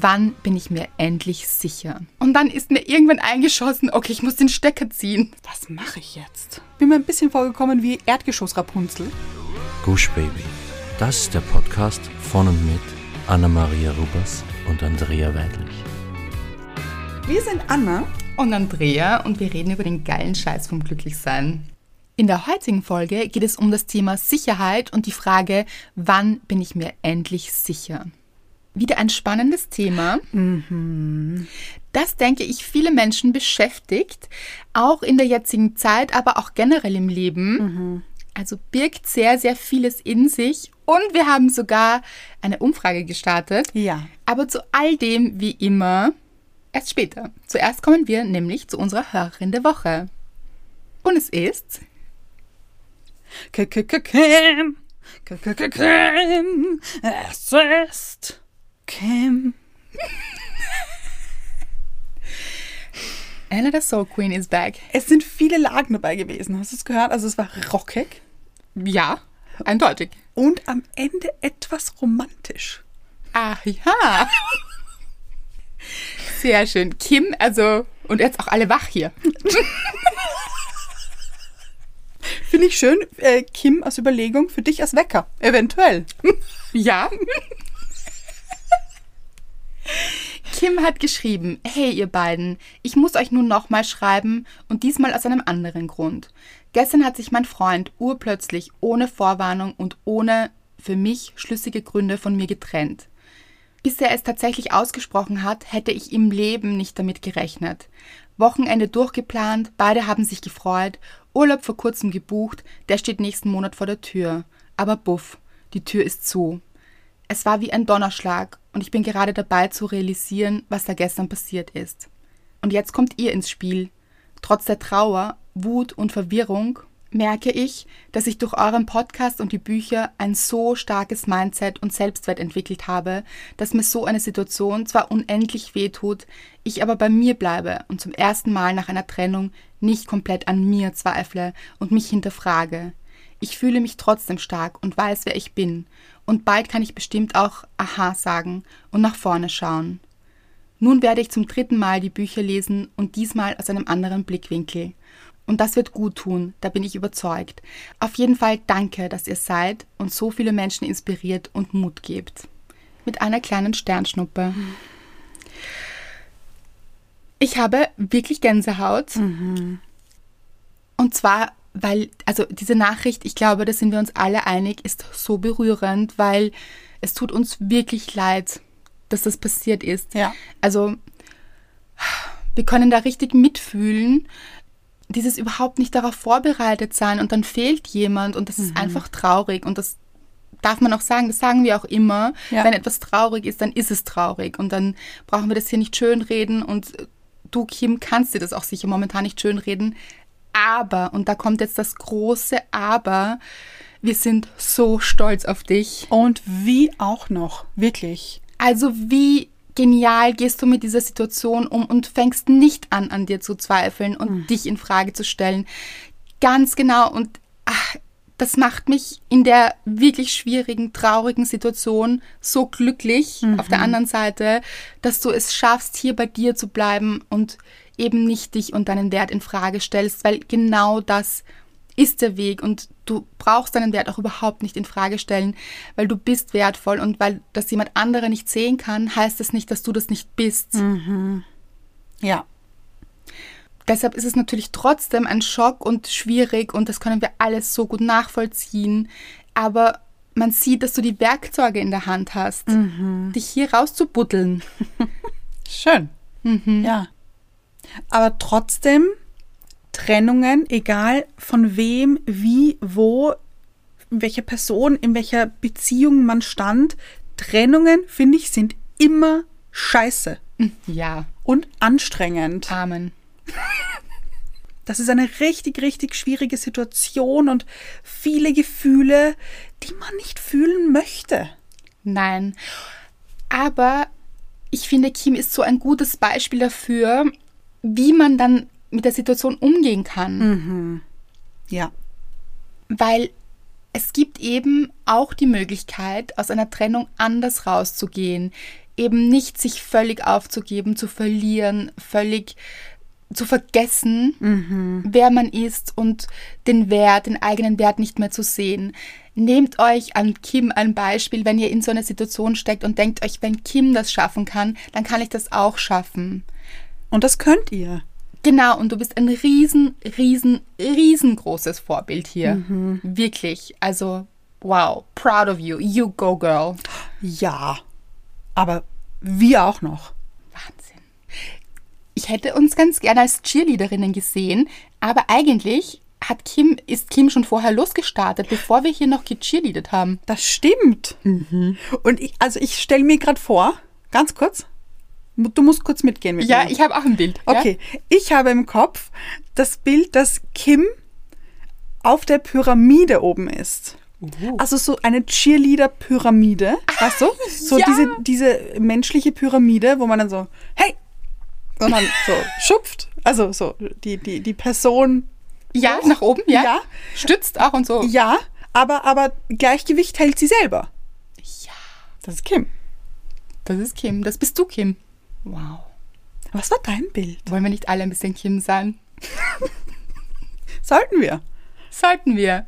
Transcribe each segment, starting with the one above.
wann bin ich mir endlich sicher? Und dann ist mir irgendwann eingeschossen, okay, ich muss den Stecker ziehen. Was mache ich jetzt? Bin mir ein bisschen vorgekommen wie Erdgeschoss Rapunzel. Gush Baby. Das ist der Podcast von und mit Anna-Maria Rubers und Andrea Weidlich. Wir sind Anna. Und Andrea und wir reden über den geilen Scheiß vom Glücklichsein. In der heutigen Folge geht es um das Thema Sicherheit und die Frage, wann bin ich mir endlich sicher? Wieder ein spannendes Thema. Das, denke ich, viele Menschen beschäftigt, auch in der jetzigen Zeit, aber auch generell im Leben. Also birgt sehr, sehr vieles in sich. Und wir haben sogar eine Umfrage gestartet. Ja. Aber zu all dem, wie immer, erst später. Zuerst kommen wir nämlich zu unserer Hörerin der Woche. Und es ist Kim. Kim. Es ist Kim. Anna the Soul Queen is back. Es sind viele Lagen dabei gewesen. Hast du es gehört? Also es war rockig Ja, eindeutig. und am Ende etwas romantisch. Ach ja. Sehr schön. Kim, also, und jetzt auch alle wach hier. Finde ich schön, äh, Kim, als Überlegung für dich als Wecker. Eventuell. Ja. Kim hat geschrieben, hey ihr beiden, ich muss euch nun nochmal schreiben und diesmal aus einem anderen Grund. Gestern hat sich mein Freund urplötzlich ohne Vorwarnung und ohne für mich schlüssige Gründe von mir getrennt. Bis er es tatsächlich ausgesprochen hat, hätte ich im Leben nicht damit gerechnet. Wochenende durchgeplant, beide haben sich gefreut, Urlaub vor kurzem gebucht, der steht nächsten Monat vor der Tür. Aber buff, die Tür ist zu. Es war wie ein Donnerschlag und ich bin gerade dabei zu realisieren, was da gestern passiert ist. Und jetzt kommt ihr ins Spiel. Trotz der Trauer, Wut und Verwirrung merke ich, dass ich durch euren Podcast und die Bücher ein so starkes Mindset und Selbstwert entwickelt habe, dass mir so eine Situation zwar unendlich wehtut, ich aber bei mir bleibe und zum ersten Mal nach einer Trennung nicht komplett an mir zweifle und mich hinterfrage. Ich fühle mich trotzdem stark und weiß, wer ich bin. Und bald kann ich bestimmt auch Aha sagen und nach vorne schauen. Nun werde ich zum dritten Mal die Bücher lesen und diesmal aus einem anderen Blickwinkel. Und das wird gut tun, da bin ich überzeugt. Auf jeden Fall danke, dass ihr seid und so viele Menschen inspiriert und Mut gebt. Mit einer kleinen Sternschnuppe. Ich habe wirklich Gänsehaut. Und zwar, weil, also diese Nachricht, ich glaube, da sind wir uns alle einig, ist so berührend, weil es tut uns wirklich leid, dass das passiert ist. Ja. Also, wir können da richtig mitfühlen. Dieses überhaupt nicht darauf vorbereitet sein und dann fehlt jemand und das ist einfach traurig und das darf man auch sagen, das sagen wir auch immer. Ja. Wenn etwas traurig ist, dann ist es traurig und dann brauchen wir das hier nicht schönreden und du, Kim, kannst dir das auch sicher momentan nicht schönreden. Aber, und da kommt jetzt das große Aber, wir sind so stolz auf dich. Und wie auch noch. Wirklich. Also wie genial gehst du mit dieser Situation um und fängst nicht an, an dir zu zweifeln und dich in Frage zu stellen. Ganz genau. Und das macht mich in der wirklich schwierigen, traurigen Situation so glücklich auf der anderen Seite, dass du es schaffst, hier bei dir zu bleiben und eben nicht dich und deinen Wert in Frage stellst, weil genau das ist der Weg und du brauchst deinen Wert auch überhaupt nicht in Frage stellen, weil du bist wertvoll und weil das jemand andere nicht sehen kann, heißt das nicht, dass du das nicht bist. Ja. Deshalb ist es natürlich trotzdem ein Schock und schwierig und das können wir alles so gut nachvollziehen, aber man sieht, dass du die Werkzeuge in der Hand hast, dich hier rauszubuddeln. Schön. Ja. Aber trotzdem, Trennungen, egal von wem, wie, wo, welche Person, in welcher Beziehung man stand, Trennungen, finde ich, sind immer scheiße Ja, und anstrengend. Amen. Das ist eine richtig, richtig schwierige Situation und viele Gefühle, die man nicht fühlen möchte. Nein. Aber ich finde, Kim ist so ein gutes Beispiel dafür, wie man dann mit der Situation umgehen kann. Ja. Weil es gibt eben auch die Möglichkeit, aus einer Trennung anders rauszugehen. eben nicht sich völlig aufzugeben, zu verlieren, völlig zu vergessen, wer man ist und den Wert, den eigenen Wert nicht mehr zu sehen. Nehmt euch an Kim ein Beispiel, wenn ihr in so einer Situation steckt und denkt euch, wenn Kim das schaffen kann, dann kann ich das auch schaffen. Und das könnt ihr. Genau, und du bist ein riesen, riesen, riesengroßes Vorbild hier. Wirklich. Also, wow, proud of you. You go, girl. Ja. Aber wir auch noch. Ich hätte uns ganz gerne als Cheerleaderinnen gesehen, aber eigentlich hat Kim, ist Kim schon vorher losgestartet, bevor wir hier noch gecheerleadet haben. Das stimmt. Und ich, also ich stelle mir gerade vor, ganz kurz, du musst kurz mitgehen mit Ja, mir. ich habe auch ein Bild. Okay, ich habe im Kopf das Bild, dass Kim auf der Pyramide oben ist. Also so eine Cheerleader-Pyramide, weißt du? So ja. diese, diese menschliche Pyramide, wo man dann so, hey! Und dann so schupft. Also so die, die, die Person, Ja, nach oben, ja. Ja. Stützt auch und so. ja, aber, aber Gleichgewicht hält sie selber. Ja. Das ist Kim. Das ist Kim. Das bist du, Kim. Wow. Was war dein Bild? Wollen wir nicht alle ein bisschen Kim sein? Sollten wir. Sollten wir.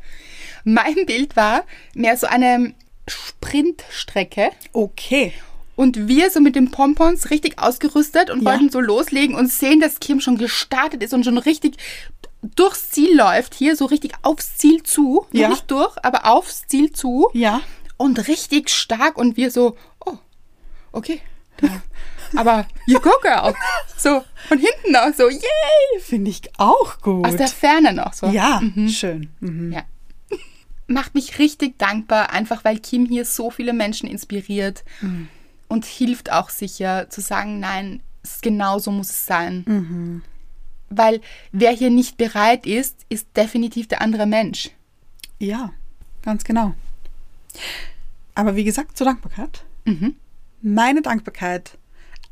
Mein Bild war mehr so eine Sprintstrecke Okay. Und wir so mit den Pompons richtig ausgerüstet und Ja. wollten so loslegen und sehen, dass Kim schon gestartet ist und schon richtig durchs Ziel läuft, hier so richtig aufs Ziel zu. Noch Ja. Nicht durch, aber aufs Ziel zu. Ja. Und richtig stark und wir so, oh, okay. Da. Aber you go, girl. So, von hinten auch so, yay. Finde ich auch gut. Aus der Ferne noch so. ja, schön. Mhm. Ja. Macht mich richtig dankbar, einfach weil Kim hier so viele Menschen inspiriert und hilft auch sicher zu sagen, nein, es genau so muss es sein. Weil wer hier nicht bereit ist, ist definitiv der andere Mensch. Ja, ganz genau. Aber wie gesagt, zur Dankbarkeit. Meine Dankbarkeit,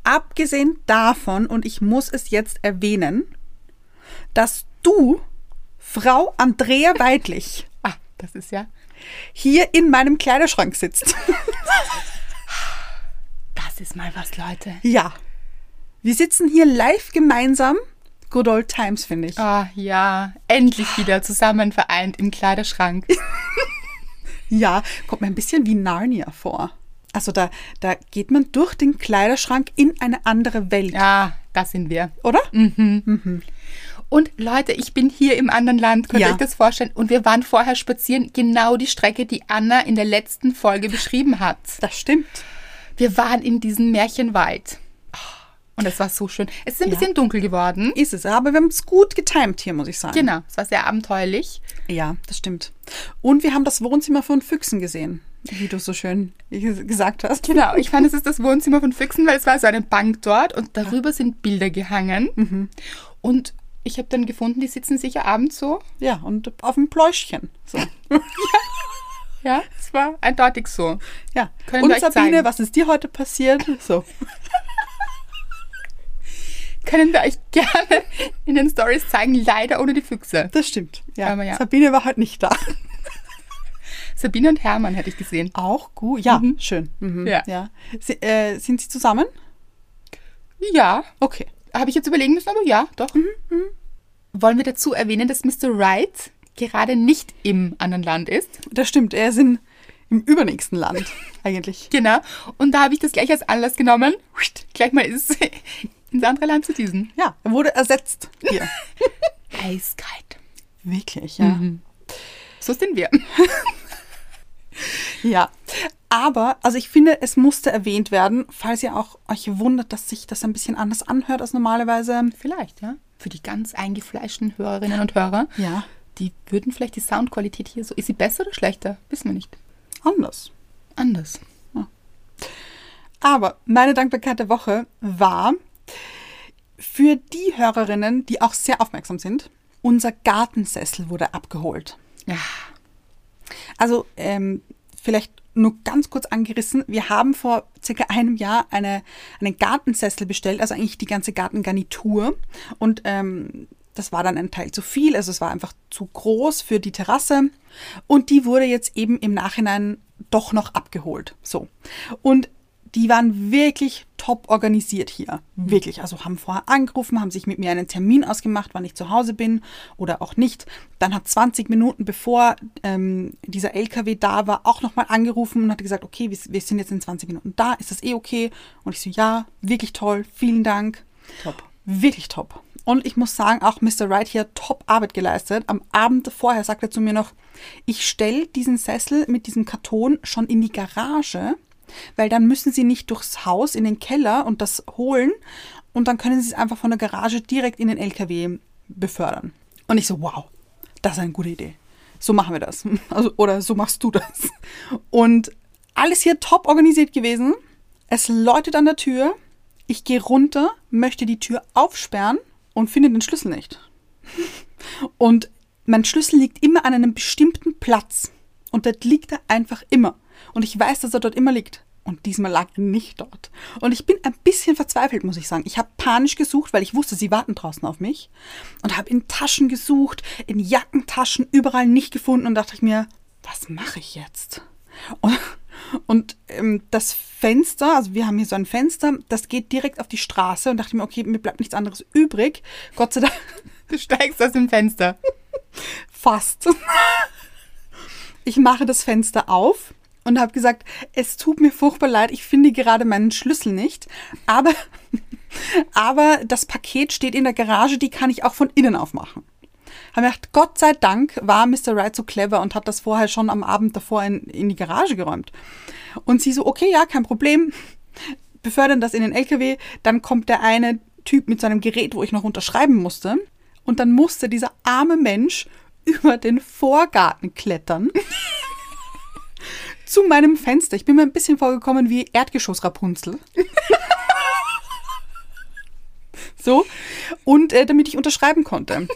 abgesehen davon, und ich muss es jetzt erwähnen, dass du, Frau Andrea Weidlich, Ah, das ist ja, hier in meinem Kleiderschrank sitzt. das ist mal was, Leute. ja. Wir sitzen hier live gemeinsam. Good old times, finde ich. Ah, ja, endlich wieder zusammen vereint im Kleiderschrank. Ja, kommt mir ein bisschen wie Narnia vor. Also da, da geht man durch den Kleiderschrank in eine andere Welt, Ja, das sind wir. oder? Und Leute, ich bin hier im anderen Land, könnt ihr Ja. euch das vorstellen? Und wir waren vorher spazieren, genau die Strecke, die Anna in der letzten Folge beschrieben hat. Das stimmt. Wir waren in diesem Märchenwald. Und es war so schön. Es ist ein Ja. bisschen dunkel geworden. Ist es, aber wir haben es gut getimt hier, muss ich sagen. Genau, es war sehr abenteuerlich. Ja, das stimmt. Und wir haben das Wohnzimmer von Füchsen gesehen, wie du so schön gesagt hast. Genau, ich fand, es ist das Wohnzimmer von Füchsen, weil es war so eine Bank dort und darüber sind Bilder gehangen. Mhm. Und ich habe dann gefunden, die sitzen sicher abends so. Ja, und auf dem Pläuschchen. So. Ja, war eindeutig so. Ja. Können und Sabine, zeigen. was ist dir heute passiert? So. Können wir euch gerne in den Stories zeigen, leider ohne die Füchse. Das stimmt. Ja. Ja. Sabine war heute nicht da. Sabine und Hermann hätte ich gesehen. Auch gut. Ja, schön. Mhm. Ja. ja. Sie, äh, sind sie zusammen? Ja, Okay. habe ich jetzt überlegen müssen, aber ja, doch. Wollen wir dazu erwähnen, dass Mr. Wright gerade nicht im anderen Land ist? Das stimmt. Er ist in, im übernächsten Land eigentlich. Genau. Und da habe ich das gleich als Anlass genommen, gleich mal ins, ins andere Land zu düsen. Ja, er wurde ersetzt hier. Eiskalt. Wirklich, ja. So sind wir. Ja. Aber, also ich finde, es musste erwähnt werden, falls ihr auch euch wundert, dass sich das ein bisschen anders anhört als normalerweise. Vielleicht, ja. Für die ganz eingefleischten Hörerinnen und Hörer. Ja. Die würden vielleicht die Soundqualität hier so. Ist sie besser oder schlechter? Wissen wir nicht. Anders. Anders. Aber meine Dankbarkeit der Woche war für die Hörerinnen, die auch sehr aufmerksam sind. Unser Gartensessel wurde abgeholt. Ja. Also ähm, vielleicht nur ganz kurz angerissen. Wir haben vor circa einem Jahr eine, einen Gartensessel bestellt, also eigentlich die ganze Gartengarnitur. Und ähm, das war dann ein Teil zu viel, also es war einfach zu groß für die Terrasse. Und die wurde jetzt eben im Nachhinein doch noch abgeholt. So. Und die waren wirklich top organisiert hier. Wirklich. Also haben vorher angerufen, haben sich mit mir einen Termin ausgemacht, wann ich zu Hause bin oder auch nicht. Dann hat 20 Minuten bevor ähm, dieser LKW da war, auch nochmal angerufen und hat gesagt, okay, wir, wir sind jetzt in 20 Minuten da, ist das eh okay? Und ich so, ja, wirklich toll, vielen Dank. Top. Wirklich top. Und ich muss sagen, auch Mr. Wright hier top Arbeit geleistet. Am Abend vorher sagt er zu mir noch, ich stelle diesen Sessel mit diesem Karton schon in die Garage, weil dann müssen sie nicht durchs Haus in den Keller und das holen und dann können sie es einfach von der Garage direkt in den LKW befördern. Und ich so, wow, das ist eine gute Idee. So machen wir das. Also, oder so machst du das. Und alles hier top organisiert gewesen. Es läutet an der Tür. Ich gehe runter, möchte die Tür aufsperren und finde den Schlüssel nicht. Und mein Schlüssel liegt immer an einem bestimmten Platz. Und dort liegt er einfach immer. Und ich weiß, dass er dort immer liegt. Und diesmal lag er nicht dort. Und ich bin ein bisschen verzweifelt, muss ich sagen. Ich habe panisch gesucht, weil ich wusste, sie warten draußen auf mich. Und habe in Taschen gesucht, in Jackentaschen, überall nicht gefunden. Und dachte ich mir, was mache ich jetzt? Und, und ähm, das Fenster, also wir haben hier so ein Fenster, das geht direkt auf die Straße. Und dachte mir, okay, mir bleibt nichts anderes übrig. Gott sei Dank. Du steigst aus dem Fenster. Fast. Ich mache das Fenster auf und habe gesagt, es tut mir furchtbar leid, ich finde gerade meinen Schlüssel nicht, aber, aber das Paket steht in der Garage, die kann ich auch von innen aufmachen. Habe mir gedacht, Gott sei Dank war Mr. Wright so clever und hat das vorher schon am Abend davor in, in die Garage geräumt. Und sie so, okay, ja, kein Problem, befördern das in den LKW, dann kommt der eine Typ mit seinem Gerät, wo ich noch unterschreiben musste. Und dann musste dieser arme Mensch über den Vorgarten klettern. zu meinem Fenster. Ich bin mir ein bisschen vorgekommen wie Erdgeschoss Rapunzel. so. Und äh, damit ich unterschreiben konnte.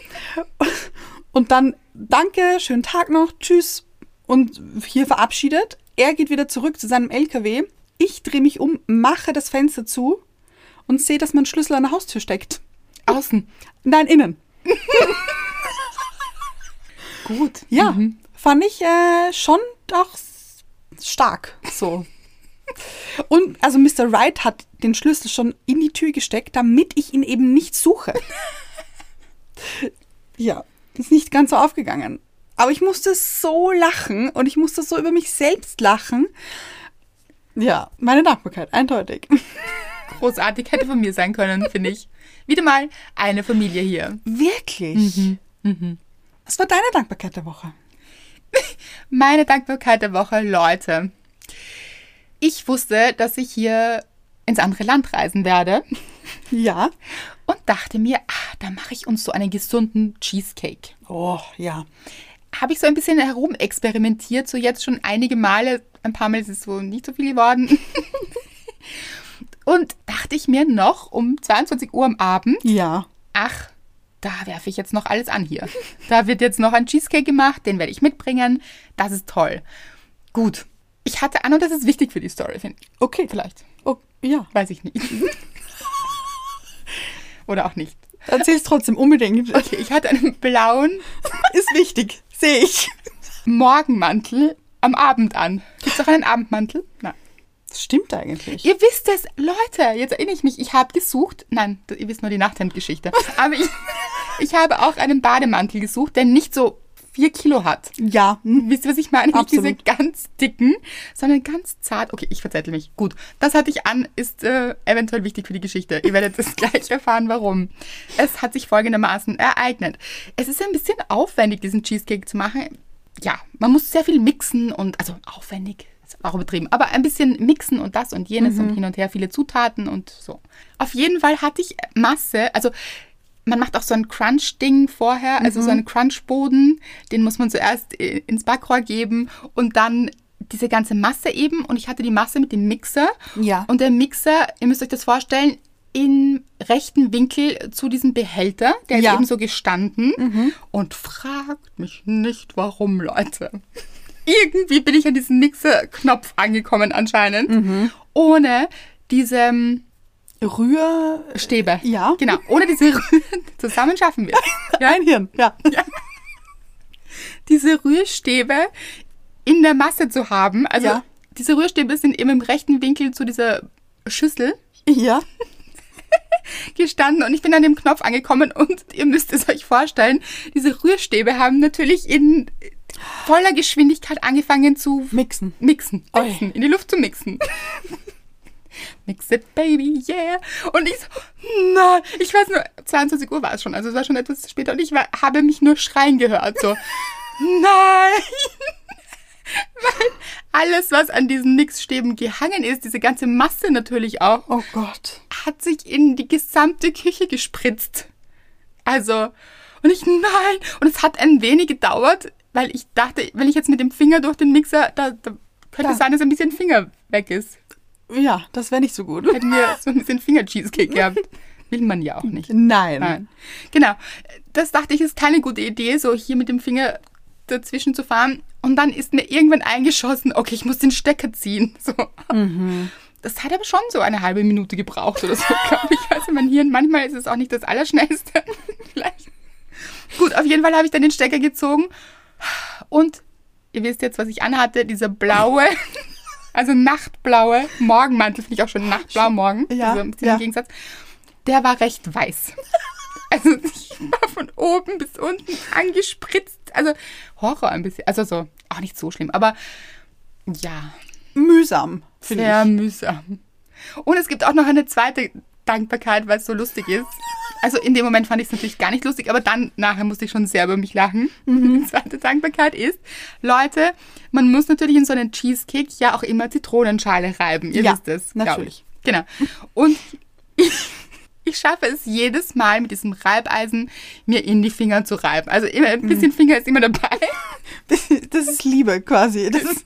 Und dann, danke, schönen Tag noch, tschüss. Und hier verabschiedet. Er geht wieder zurück zu seinem LKW. Ich drehe mich um, mache das Fenster zu und sehe, dass mein Schlüssel an der Haustür steckt. Außen. Nein, innen. Gut. Ja, fand ich äh, schon doch s- stark. So. Und also Mr. Wright hat den Schlüssel schon in die Tür gesteckt, damit ich ihn eben nicht suche. ja, ist nicht ganz so aufgegangen. Aber ich musste so lachen und ich musste so über mich selbst lachen. Ja, meine Dankbarkeit, eindeutig. Großartig hätte von mir sein können, finde ich. Wieder mal eine Familie hier. Wirklich? Was war deine Dankbarkeit der Woche? Meine Dankbarkeit der Woche, Leute. Ich wusste, dass ich hier ins andere Land reisen werde Ja. und dachte mir, ah, da mache ich uns so einen gesunden Cheesecake. Oh, ja. Habe ich so ein bisschen herumexperimentiert, so jetzt schon einige Male. Ein paar Mal ist es so nicht so viel geworden. Und dachte ich mir noch um 22 Uhr am Abend, Ja. ach, da werfe ich jetzt noch alles an hier. Da wird jetzt noch ein Cheesecake gemacht, den werde ich mitbringen. Das ist toll. Gut. Ich hatte an und das ist wichtig für die Story, finde ich. Okay. Vielleicht. Oh, ja. Weiß ich nicht. Oder auch nicht. Erzähl's trotzdem unbedingt. Okay, ich hatte einen blauen Ist wichtig. Sehe ich. Morgenmantel am Abend an. Gibt es auch einen Abendmantel? Nein. Das stimmt eigentlich. Ihr wisst es, Leute, jetzt erinnere ich mich, ich habe gesucht, nein, ihr wisst nur die Nachthemdgeschichte, aber ich, ich habe auch einen Bademantel gesucht, der nicht so vier Kilo hat. Ja. hm. Wisst ihr, was ich meine? Nicht diese ganz dicken, sondern ganz zart. Okay, ich verzettel mich. Gut, das hatte ich an, ist äh, eventuell wichtig für die Geschichte. Ihr werdet es gleich erfahren, warum. Es hat sich folgendermaßen ereignet. Es ist ein bisschen aufwendig, diesen Cheesecake zu machen. Ja, man muss sehr viel mixen und, also aufwendig, ist auch übertrieben, aber ein bisschen mixen und das und jenes und hin und her, viele Zutaten und so. Auf jeden Fall hatte ich Masse, also man macht auch so ein Crunch-Ding vorher, also so einen Crunchboden, den muss man zuerst äh, ins Backrohr geben und dann diese ganze Masse eben. Und ich hatte die Masse mit dem Mixer. Ja. Und der Mixer, ihr müsst euch das vorstellen, im rechten Winkel zu diesem Behälter, der Ja. ist eben so gestanden. Und fragt mich nicht, warum, Leute. Irgendwie bin ich an diesen Mixer-Knopf angekommen anscheinend, ohne diese ähm, Rühr. Stäbe. Ja. Genau. Ohne diese Rühr zusammen schaffen wir. Ja, Ein Hirn. Ja. diese Rührstäbe in der Masse zu haben. Also Ja. diese Rührstäbe sind eben im rechten Winkel zu dieser Schüssel Ja. gestanden und ich bin an dem Knopf angekommen und ihr müsst es euch vorstellen, diese Rührstäbe haben natürlich in voller Geschwindigkeit angefangen zu Mixen. mixen, mixen in die Luft zu mixen. Mix it, baby, yeah. Und ich so, nein, ich weiß nur, 22 Uhr war es schon, also es war schon etwas später und ich war, habe mich nur schreien gehört, so, nein. Weil alles, was an diesen Mixstäben gehangen ist, diese ganze Masse natürlich auch, Oh Gott. hat sich in die gesamte Küche gespritzt. Also, und ich, nein. Und es hat ein wenig gedauert, weil ich dachte, wenn ich jetzt mit dem Finger durch den Mixer, da, da könnte es sein, dass ein bisschen Finger weg ist. Ja, das wäre nicht so gut. Hätten wir so ein bisschen Finger-Cheesecake gehabt. Will man ja auch nicht. Nein. Nein. Genau. Das dachte ich, ist keine gute Idee, so hier mit dem Finger dazwischen zu fahren. Und dann ist mir irgendwann eingeschossen, okay, ich muss den Stecker ziehen. So. Das hat aber schon so eine halbe Minute gebraucht oder so, glaube ich. Also mein Hirn, manchmal ist es auch nicht das Allerschnellste. Vielleicht. Gut, auf jeden Fall habe ich dann den Stecker gezogen. Und ihr wisst jetzt, was ich anhatte, dieser blaue, also nachtblaue Morgenmantel, finde ich auch schon nachtblau morgen. Ja, also ein bisschen ja. im Gegensatz. Der war recht weiß. Also ich war von oben bis unten angespritzt. Also Horror ein bisschen. Also so, auch nicht so schlimm, aber ja, Mühsam, finde sehr ich. mühsam. Und es gibt auch noch eine zweite Dankbarkeit, weil es so lustig ist. Also in dem Moment fand ich es natürlich gar nicht lustig, aber dann nachher musste ich schon sehr über mich lachen. Die zweite Dankbarkeit ist, Leute, man muss natürlich in so einen Cheesecake ja auch immer Zitronenschale reiben. Ihr Ja, wisst es. natürlich. Ich. Genau. Und ich, ich schaffe es jedes Mal mit diesem Reibeisen, mir in die Finger zu reiben. Also immer ein bisschen Finger ist immer dabei. Das, das ist Liebe quasi. Das ist,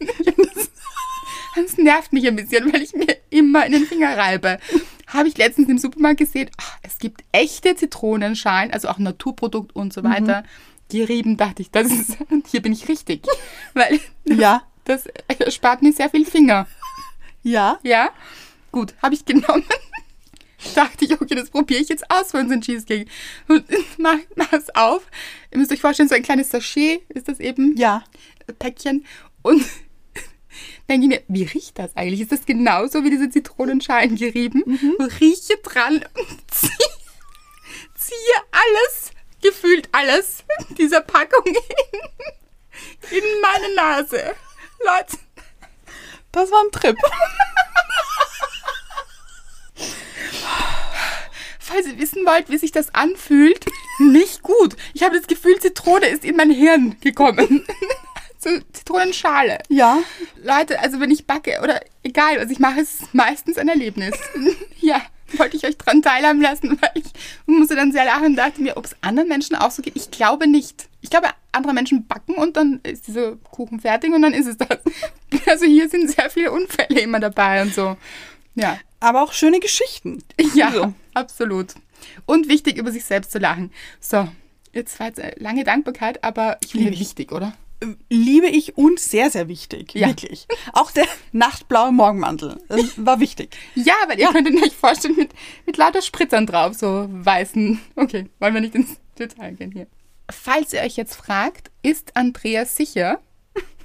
Das nervt mich ein bisschen, weil ich mir immer in den Finger reibe. Habe ich letztens im Supermarkt gesehen, ah, es gibt echte Zitronenschalen, also auch Naturprodukt und so weiter. Gerieben, dachte ich, das ist, hier bin ich richtig. Weil ja, das spart mir sehr viel Finger. ja. Ja, gut, habe ich genommen. Dachte ich, okay, das probiere ich jetzt aus für unseren Cheesecake. Und mach, mach es auf. Ihr müsst euch vorstellen, so ein kleines Sachet ist das eben. Ja. Päckchen und denke ich mir, wie riecht das eigentlich? Ist das genauso wie diese Zitronenschalen gerieben? Und rieche dran und ziehe, ziehe alles, gefühlt alles dieser Packung in, in meine Nase. Leute, Das war ein Trip. falls ihr wissen wollt, wie sich das anfühlt, nicht gut. Ich habe das Gefühl, Zitrone ist in mein Hirn gekommen. Zitronenschale. Ja. Leute, also wenn ich backe oder egal, was ich mache, ist es meistens ein Erlebnis. ja, wollte ich euch dran teilhaben lassen, weil ich musste dann sehr lachen und dachte mir, ob es anderen Menschen auch so geht. Ich glaube nicht. Ich glaube, andere Menschen backen und dann ist dieser Kuchen fertig und dann ist es das. Also hier sind sehr viele Unfälle immer dabei und so. Ja, Aber auch schöne Geschichten. ja, So. absolut. Und wichtig, über sich selbst zu lachen. So, jetzt war jetzt eine lange Dankbarkeit, aber ich finde wichtig, oder? Liebe ich und sehr, sehr wichtig. Ja. Wirklich. Auch der nachtblaue Morgenmantel war wichtig. Ja, weil ihr könnt euch vorstellen, mit, mit lauter Spritzern drauf, so weißen. Okay, wollen wir nicht ins Detail gehen hier. Falls ihr euch jetzt fragt, ist Andrea sicher,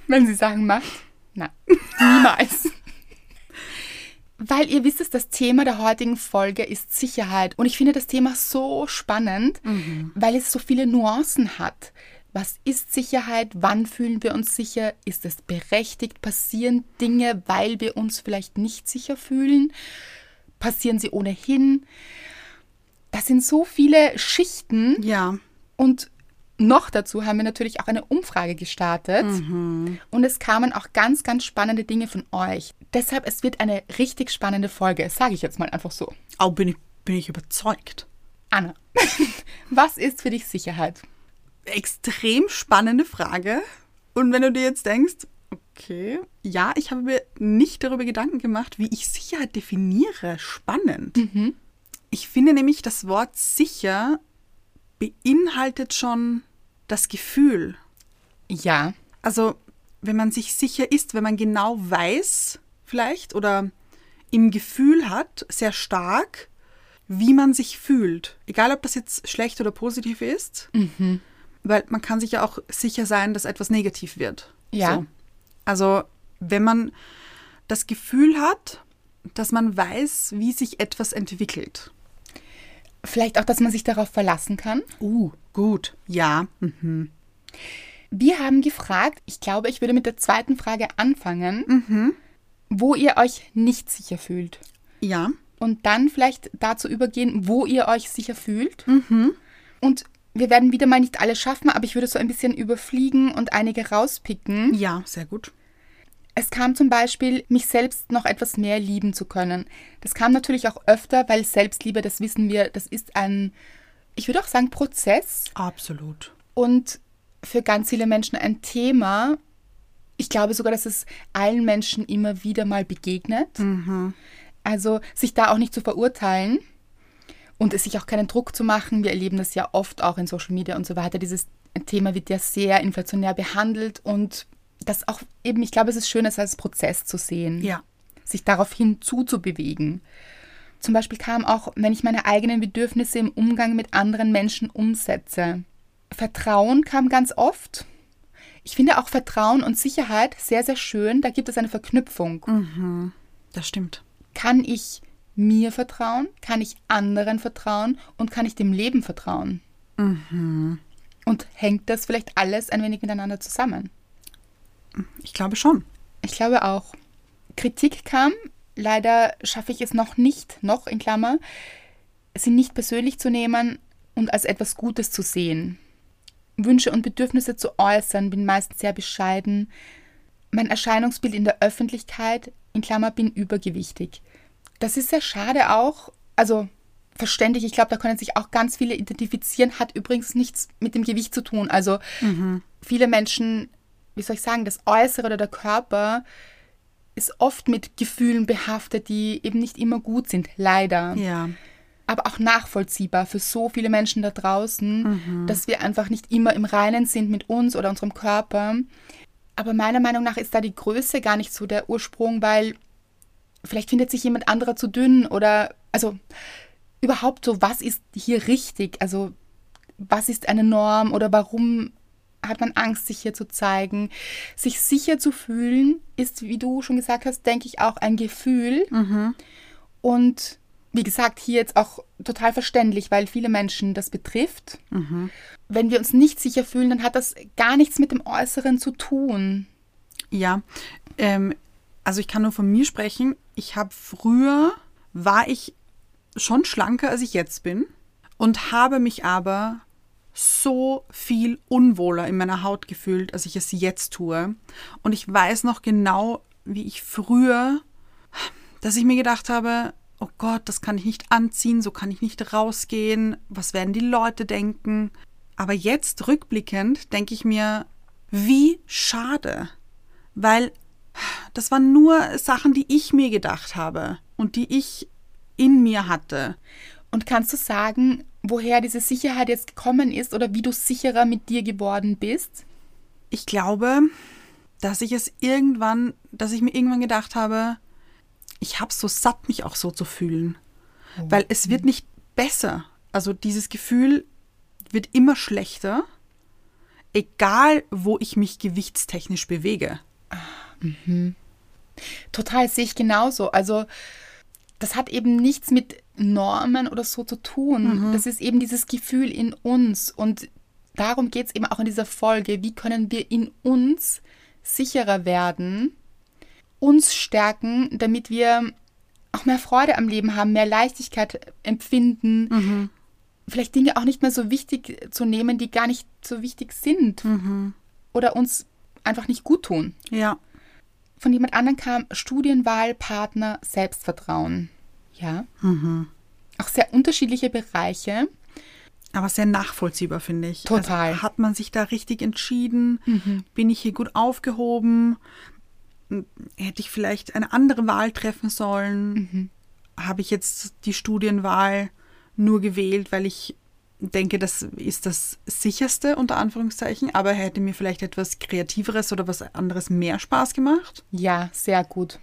wenn sie Sachen macht? Nein, niemals. Weil ihr wisst es, das Thema der heutigen Folge ist Sicherheit. Und ich finde das Thema so spannend, weil es so viele Nuancen hat. Was ist Sicherheit? Wann fühlen wir uns sicher? Ist es berechtigt? Passieren Dinge, weil wir uns vielleicht nicht sicher fühlen? Passieren sie ohnehin? Das sind so viele Schichten. Ja. Und noch dazu haben wir natürlich auch eine Umfrage gestartet. Und es kamen auch ganz, ganz spannende Dinge von euch. Deshalb, es wird eine richtig spannende Folge, sage ich jetzt mal einfach so. Auch bin ich, bin ich überzeugt. Anna, was ist für dich Sicherheit? Extrem spannende Frage. Und wenn du dir jetzt denkst, okay, ja, ich habe mir nicht darüber Gedanken gemacht, wie ich Sicherheit definiere. Spannend. Ich finde nämlich, das Wort sicher beinhaltet schon das Gefühl. Ja, Also, wenn man sich sicher ist, wenn man genau weiß, vielleicht, oder im Gefühl hat, sehr stark, wie man sich fühlt. Egal, ob das jetzt schlecht oder positiv ist. Weil man kann sich ja auch sicher sein, dass etwas negativ wird. Ja. So. Also, wenn man das Gefühl hat, dass man weiß, wie sich etwas entwickelt. Vielleicht auch, dass man sich darauf verlassen kann. Uh, gut. Ja. Mhm. Wir haben gefragt, ich glaube, ich würde mit der zweiten Frage anfangen, wo ihr euch nicht sicher fühlt. Ja. Und dann vielleicht dazu übergehen, wo ihr euch sicher fühlt. Und wir werden wieder mal nicht alle schaffen, aber ich würde so ein bisschen überfliegen und einige rauspicken. Ja, sehr gut. Es kam zum Beispiel, mich selbst noch etwas mehr lieben zu können. Das kam natürlich auch öfter, weil Selbstliebe, das wissen wir, das ist ein, ich würde auch sagen, Prozess Absolut. und für ganz viele Menschen ein Thema. Ich glaube sogar, dass es allen Menschen immer wieder mal begegnet. Also sich da auch nicht zu verurteilen und es sich auch keinen Druck zu machen. Wir erleben das ja oft auch in Social Media und so weiter. Dieses Thema wird ja sehr inflationär behandelt und das auch eben, ich glaube, es ist schön, es als Prozess zu sehen Ja. sich daraufhin zuzubewegen. Zum Beispiel kam auch, wenn ich meine eigenen Bedürfnisse im Umgang mit anderen Menschen umsetze. Vertrauen kam ganz oft. Ich finde auch Vertrauen und Sicherheit sehr, sehr schön. Da gibt es eine Verknüpfung. Das stimmt. Kann ich mir vertrauen? Kann ich anderen vertrauen? Und kann ich dem Leben vertrauen? Und hängt das vielleicht alles ein wenig miteinander zusammen? Ich glaube schon. Ich glaube auch. Kritik kam. Leider schaffe ich es noch nicht, noch in Klammer, sie nicht persönlich zu nehmen und als etwas Gutes zu sehen. Wünsche und Bedürfnisse zu äußern, bin meist sehr bescheiden. Mein Erscheinungsbild in der Öffentlichkeit, in Klammer, bin übergewichtig. Das ist sehr schade auch. Also verständlich, ich glaube, da können sich auch ganz viele identifizieren, hat übrigens nichts mit dem Gewicht zu tun. Also viele Menschen, wie soll ich sagen, das Äußere oder der Körper ist oft mit Gefühlen behaftet, die eben nicht immer gut sind, leider. Ja. Aber auch nachvollziehbar für so viele Menschen da draußen, dass wir einfach nicht immer im Reinen sind mit uns oder unserem Körper. Aber meiner Meinung nach ist da die Größe gar nicht so der Ursprung, weil vielleicht findet sich jemand anderer zu dünn oder also überhaupt so, was ist hier richtig? Also was ist eine Norm oder warum hat man Angst, sich hier zu zeigen? Sich sicher zu fühlen ist, wie du schon gesagt hast, denke ich auch ein Gefühl. Und wie gesagt, hier jetzt auch total verständlich, weil viele Menschen das betrifft. Wenn wir uns nicht sicher fühlen, dann hat das gar nichts mit dem Äußeren zu tun. Ja, ähm, also ich kann nur von mir sprechen. Ich habe früher, war ich schon schlanker, als ich jetzt bin und habe mich aber so viel unwohler in meiner Haut gefühlt, als ich es jetzt tue. Und ich weiß noch genau, wie ich früher, dass ich mir gedacht habe, oh Gott, das kann ich nicht anziehen, so kann ich nicht rausgehen, was werden die Leute denken. Aber jetzt rückblickend denke ich mir, wie schade, weil das waren nur Sachen, die ich mir gedacht habe und die ich in mir hatte. Und kannst du sagen, woher diese Sicherheit jetzt gekommen ist oder wie du sicherer mit dir geworden bist? Ich glaube, dass ich es irgendwann, dass ich mir irgendwann gedacht habe, ich habe so satt, mich auch so zu fühlen. Weil es wird nicht besser. Also dieses Gefühl wird immer schlechter, egal wo ich mich gewichtstechnisch bewege. Total, sehe ich genauso. Also das hat eben nichts mit Normen oder so zu tun. Das ist eben dieses Gefühl in uns. Und darum geht es eben auch in dieser Folge. Wie können wir in uns sicherer werden, uns stärken, damit wir auch mehr Freude am Leben haben, mehr Leichtigkeit empfinden, vielleicht Dinge auch nicht mehr so wichtig zu nehmen, die gar nicht so wichtig sind oder uns einfach nicht gut tun. Ja. Von jemand anderem kam Studienwahl, Partner, Selbstvertrauen. Ja. Auch sehr unterschiedliche Bereiche. Aber sehr nachvollziehbar, finde ich. Total. Also, hat man sich da richtig entschieden? Bin ich hier gut aufgehoben? Hätte ich vielleicht eine andere Wahl treffen sollen? Habe ich jetzt die Studienwahl nur gewählt, weil ich denke, das ist das sicherste unter Anführungszeichen, aber hätte mir vielleicht etwas Kreativeres oder was anderes mehr Spaß gemacht? Ja, sehr gut.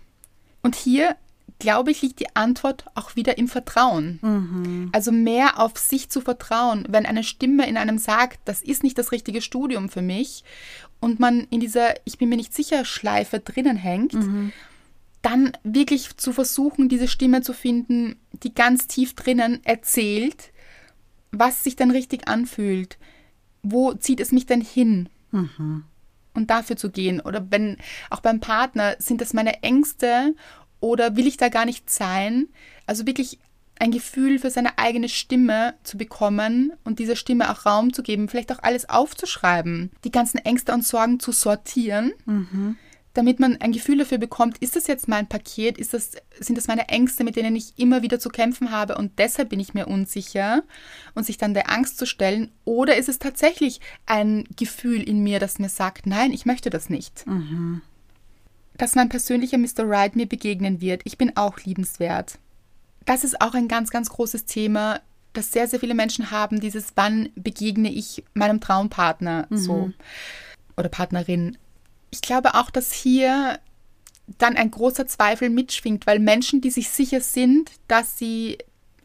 Und hier, glaube ich, liegt die Antwort auch wieder im Vertrauen. Also mehr auf sich zu vertrauen. Wenn eine Stimme in einem sagt, das ist nicht das richtige Studium für mich und man in dieser Ich bin mir nicht sicher Schleife drinnen hängt, dann wirklich zu versuchen, diese Stimme zu finden, die ganz tief drinnen erzählt, was sich dann richtig anfühlt. Wo zieht es mich denn hin? Und dafür zu gehen. Oder wenn auch beim Partner, sind das meine Ängste oder will ich da gar nicht sein? Also wirklich ein Gefühl für seine eigene Stimme zu bekommen und dieser Stimme auch Raum zu geben, vielleicht auch alles aufzuschreiben, die ganzen Ängste und Sorgen zu sortieren, damit man ein Gefühl dafür bekommt, ist das jetzt mein Paket, ist das, sind das meine Ängste, mit denen ich immer wieder zu kämpfen habe? Und deshalb bin ich mir unsicher. Und sich dann der Angst zu stellen, oder ist es tatsächlich ein Gefühl in mir, das mir sagt, nein, ich möchte das nicht. Dass mein persönlicher Mr. Right mir begegnen wird, ich bin auch liebenswert. Das ist auch ein ganz, ganz großes Thema, das sehr, sehr viele Menschen haben, dieses, wann begegne ich meinem Traumpartner? So. Oder Partnerin. Ich glaube auch, dass hier dann ein großer Zweifel mitschwingt, weil Menschen, die sich sicher sind, dass sie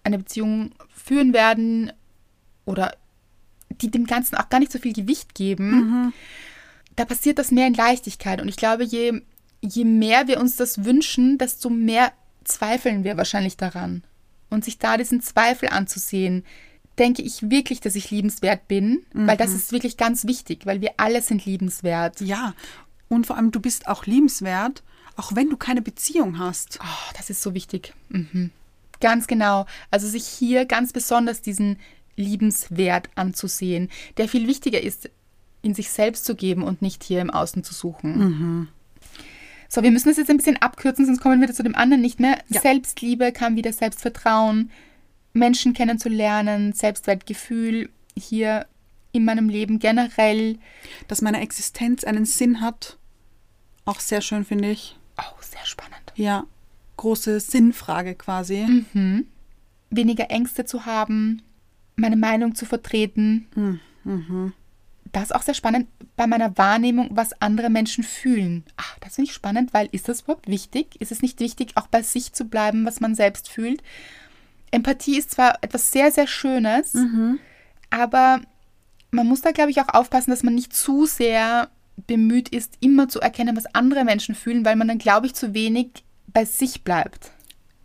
eine Beziehung führen werden oder die dem Ganzen auch gar nicht so viel Gewicht geben, da passiert das mehr in Leichtigkeit. Und ich glaube, je, je mehr wir uns das wünschen, desto mehr zweifeln wir wahrscheinlich daran. Und sich da diesen Zweifel anzusehen, denke ich wirklich, dass ich liebenswert bin, weil das ist wirklich ganz wichtig, weil wir alle sind liebenswert. Ja, und vor allem, du bist auch liebenswert, auch wenn du keine Beziehung hast. Oh, das ist so wichtig. Mhm. Ganz genau. Also sich hier ganz besonders diesen Liebenswert anzusehen, der viel wichtiger ist, in sich selbst zu geben und nicht hier im Außen zu suchen. So, wir müssen das jetzt ein bisschen abkürzen, sonst kommen wir zu dem anderen nicht mehr. Ja. Selbstliebe kam wieder Selbstvertrauen, Menschen kennenzulernen, Selbstwertgefühl hier in meinem Leben generell. Dass meine Existenz einen Sinn hat, auch sehr schön, finde ich. Oh, sehr spannend. Ja, große Sinnfrage quasi. Mhm. Weniger Ängste zu haben, meine Meinung zu vertreten. Mhm. Das ist auch sehr spannend bei meiner Wahrnehmung, was andere Menschen fühlen. Ach, das finde ich spannend, weil ist das überhaupt wichtig? Ist es nicht wichtig, auch bei sich zu bleiben, was man selbst fühlt? Empathie ist zwar etwas sehr, sehr Schönes, aber man muss da, glaube ich, auch aufpassen, dass man nicht zu sehr bemüht ist, immer zu erkennen, was andere Menschen fühlen, weil man dann, glaube ich, zu wenig bei sich bleibt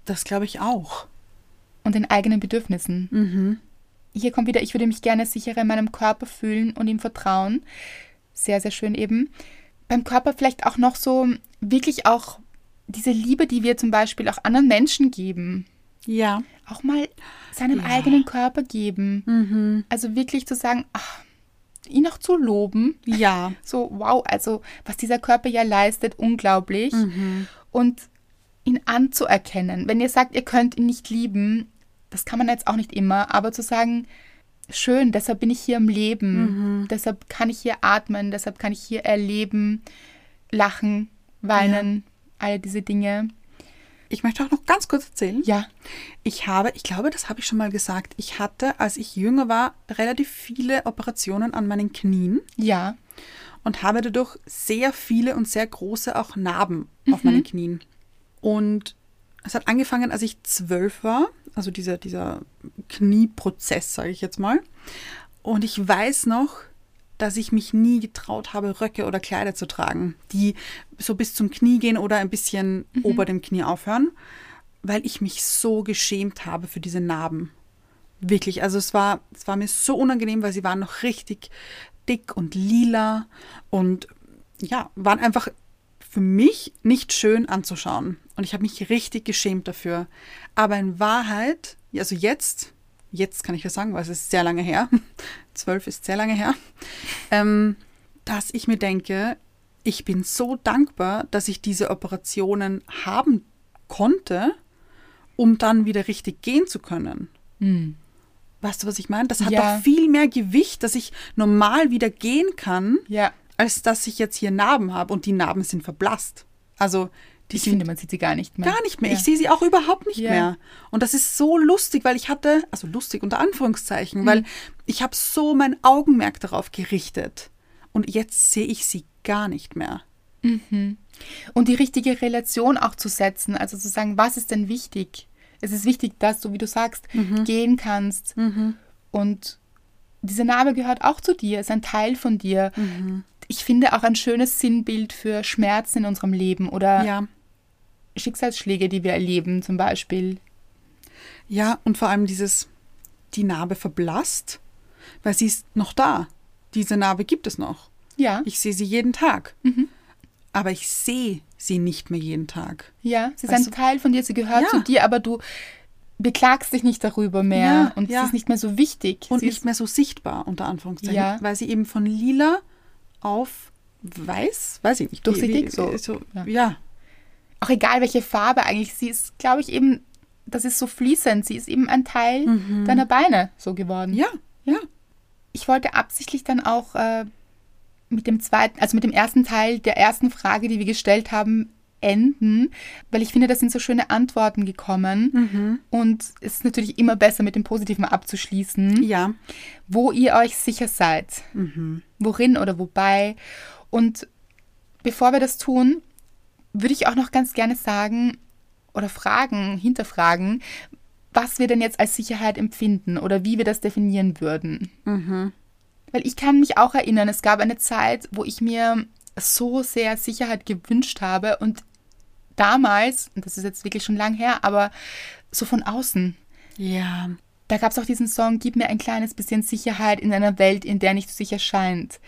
Das glaube ich auch. und den eigenen Bedürfnissen. Hier kommt wieder, ich würde mich gerne sicherer in meinem Körper fühlen und ihm vertrauen. Sehr, sehr schön eben. Beim Körper vielleicht auch noch so wirklich auch diese Liebe, die wir zum Beispiel auch anderen Menschen geben. Ja. Auch mal seinem Ja. eigenen Körper geben. Also wirklich zu sagen, ach, ihn auch zu loben. Ja. So, wow, also was dieser Körper ja leistet, unglaublich. Und ihn anzuerkennen. Wenn ihr sagt, ihr könnt ihn nicht lieben, das kann man jetzt auch nicht immer, aber zu sagen, schön, deshalb bin ich hier im Leben, deshalb kann ich hier atmen, deshalb kann ich hier erleben, lachen, weinen, all diese Dinge. Ich möchte auch noch ganz kurz erzählen. Ja, Ich habe, ich glaube, das habe ich schon mal gesagt, ich hatte, als ich jünger war, relativ viele Operationen an meinen Knien ja, und habe dadurch sehr viele und sehr große auch Narben auf meinen Knien. Und es hat angefangen, als ich zwölf war, also dieser, dieser Knieprozess, sage ich jetzt mal. Und ich weiß noch, dass ich mich nie getraut habe, Röcke oder Kleider zu tragen, die so bis zum Knie gehen oder ein bisschen ober dem Knie aufhören, weil ich mich so geschämt habe für diese Narben. Wirklich, also es war, es war mir so unangenehm, weil sie waren noch richtig dick und lila und ja, waren einfach für mich nicht schön anzuschauen. Und ich habe mich richtig geschämt dafür. Aber in Wahrheit, also jetzt, jetzt kann ich das sagen, weil es ist sehr lange her, zwölf ist sehr lange her, ähm, dass ich mir denke, ich bin so dankbar, dass ich diese Operationen haben konnte, um dann wieder richtig gehen zu können. Weißt du, was ich meine? Das hat Ja. doch viel mehr Gewicht, dass ich normal wieder gehen kann, ja. als dass ich jetzt hier Narben habe und die Narben sind verblasst. Also die Ich finde, man sieht sie gar nicht mehr. gar nicht mehr. Ja. Ich sehe sie auch überhaupt nicht Ja. mehr. Und das ist so lustig, weil ich hatte, also lustig unter Mhm. Anführungszeichen, weil ich habe so mein Augenmerk darauf gerichtet. Und jetzt sehe ich sie gar nicht mehr. Und die richtige Relation auch zu setzen, also zu sagen, was ist denn wichtig? Es ist wichtig, dass du, wie du sagst, gehen kannst. Und diese Narbe gehört auch zu dir, ist ein Teil von dir. Ich finde auch ein schönes Sinnbild für Schmerzen in unserem Leben oder Ja, Schicksalsschläge, die wir erleben, zum Beispiel. Ja, und vor allem dieses, die Narbe verblasst, weil sie ist noch da. Diese Narbe gibt es noch. Ja. Ich sehe sie jeden Tag. Aber ich sehe sie nicht mehr jeden Tag. Ja, sie ist ein Teil von dir, sie gehört Ja. zu dir, aber du beklagst dich nicht darüber mehr Ja, und ja. sie ist nicht mehr so wichtig. Und sie nicht mehr so sichtbar, unter Anführungszeichen. Ja. Weil sie eben von lila auf weiß, weiß ich nicht. wie- Durchsichtig, wie, so. so. Ja. Auch egal welche Farbe eigentlich, sie ist, glaube ich, eben, das ist so fließend, sie ist eben ein Teil deiner Beine so geworden. Mhm. Ja, ja. Ich wollte absichtlich dann auch äh, mit dem zweiten, also mit dem ersten Teil der ersten Frage, die wir gestellt haben, enden, weil ich finde, da sind so schöne Antworten gekommen. Mhm. Und es ist natürlich immer besser, mit dem Positiven abzuschließen. Ja. wo ihr euch sicher seid. Worin oder wobei. Und bevor wir das tun, würde ich auch noch ganz gerne sagen oder fragen, hinterfragen, was wir denn jetzt als Sicherheit empfinden oder wie wir das definieren würden. Weil ich kann mich auch erinnern, es gab eine Zeit, wo ich mir so sehr Sicherheit gewünscht habe und damals, und das ist jetzt wirklich schon lang her, aber so von außen, Ja. da gab es auch diesen Song, Gib mir ein kleines bisschen Sicherheit in einer Welt, in der nicht so sicher scheint.